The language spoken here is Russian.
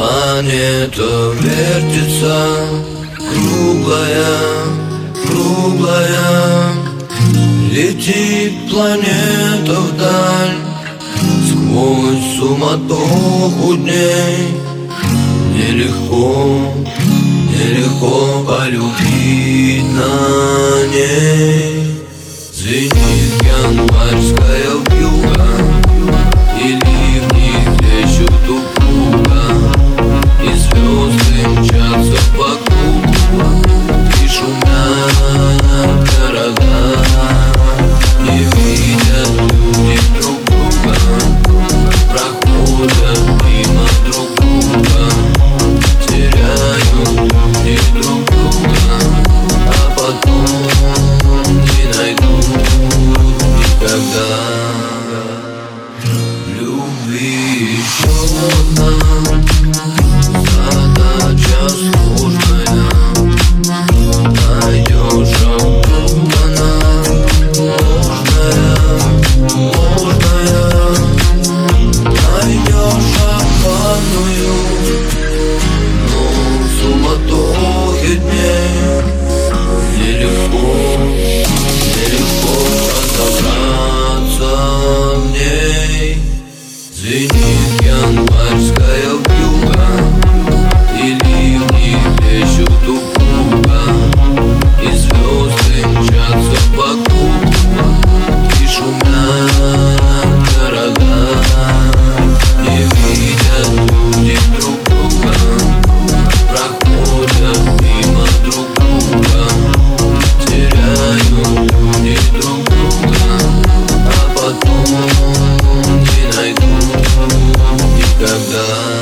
Планета вертится Круглая, круглая. Летит планета вдаль Сквозь суматоху дней. Нелегко, нелегко полюбить на ней. Звенит январская проходя мимо друг друга. Теряю и друг друга, а потом не найду. Никогда. Любви еще одна Büyük yanma. the